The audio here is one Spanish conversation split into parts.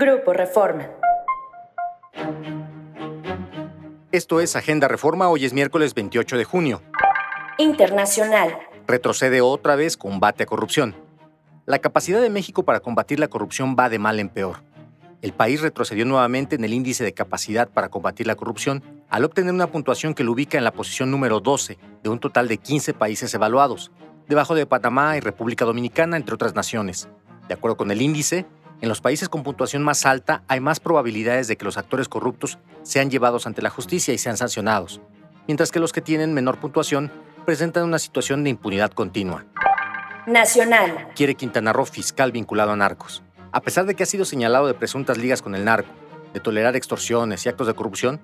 Grupo Reforma. Esto es Agenda Reforma, hoy es miércoles 28 de junio. Internacional. Retrocede otra vez combate a corrupción. La capacidad de México para combatir la corrupción va de mal en peor. El país retrocedió nuevamente en el índice de capacidad para combatir la corrupción al obtener una puntuación que lo ubica en la posición número 12 de un total de 15 países evaluados, debajo de Panamá y República Dominicana, entre otras naciones. De acuerdo con el índice, en los países con puntuación más alta hay más probabilidades de que los actores corruptos sean llevados ante la justicia y sean sancionados, mientras que los que tienen menor puntuación presentan una situación de impunidad continua. Nacional. Quiere Quintana Roo fiscal vinculado a narcos. A pesar de que ha sido señalado de presuntas ligas con el narco, de tolerar extorsiones y actos de corrupción,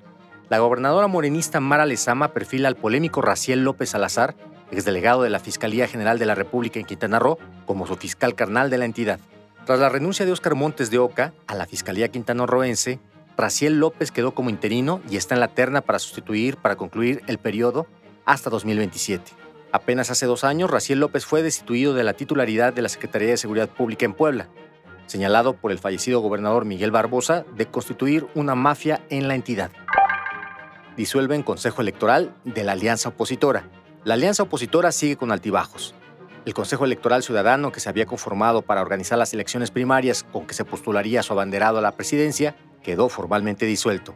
la gobernadora morenista Mara Lezama perfila al polémico Raciel López Salazar, exdelegado de la Fiscalía General de la República en Quintana Roo, como su fiscal carnal de la entidad. Tras la renuncia de Óscar Montes de Oca a la Fiscalía quintanarroense, Raciel López quedó como interino y está en la terna para sustituir, para concluir el periodo hasta 2027. Apenas hace dos años, Raciel López fue destituido de la titularidad de la Secretaría de Seguridad Pública en Puebla, señalado por el fallecido gobernador Miguel Barbosa de constituir una mafia en la entidad. Disuelven Consejo Electoral de la Alianza Opositora. La Alianza Opositora sigue con altibajos. El Consejo Electoral Ciudadano, que se había conformado para organizar las elecciones primarias con que se postularía su abanderado a la presidencia, quedó formalmente disuelto.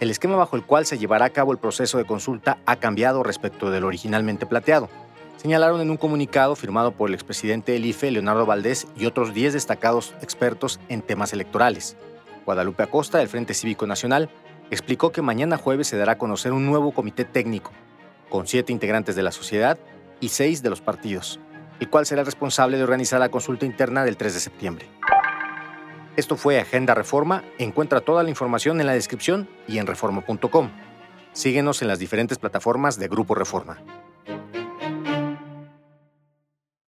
El esquema bajo el cual se llevará a cabo el proceso de consulta ha cambiado respecto del originalmente plateado. Señalaron en un comunicado firmado por el expresidente del IFE, Leonardo Valdés, y otros 10 destacados expertos en temas electorales. Guadalupe Acosta, del Frente Cívico Nacional, explicó que mañana jueves se dará a conocer un nuevo comité técnico, con siete integrantes de la sociedad y seis de los partidos el cual será responsable de organizar la consulta interna del 3 de septiembre. Esto fue Agenda Reforma. Encuentra toda la información en la descripción y en reforma.com. Síguenos en las diferentes plataformas de Grupo Reforma.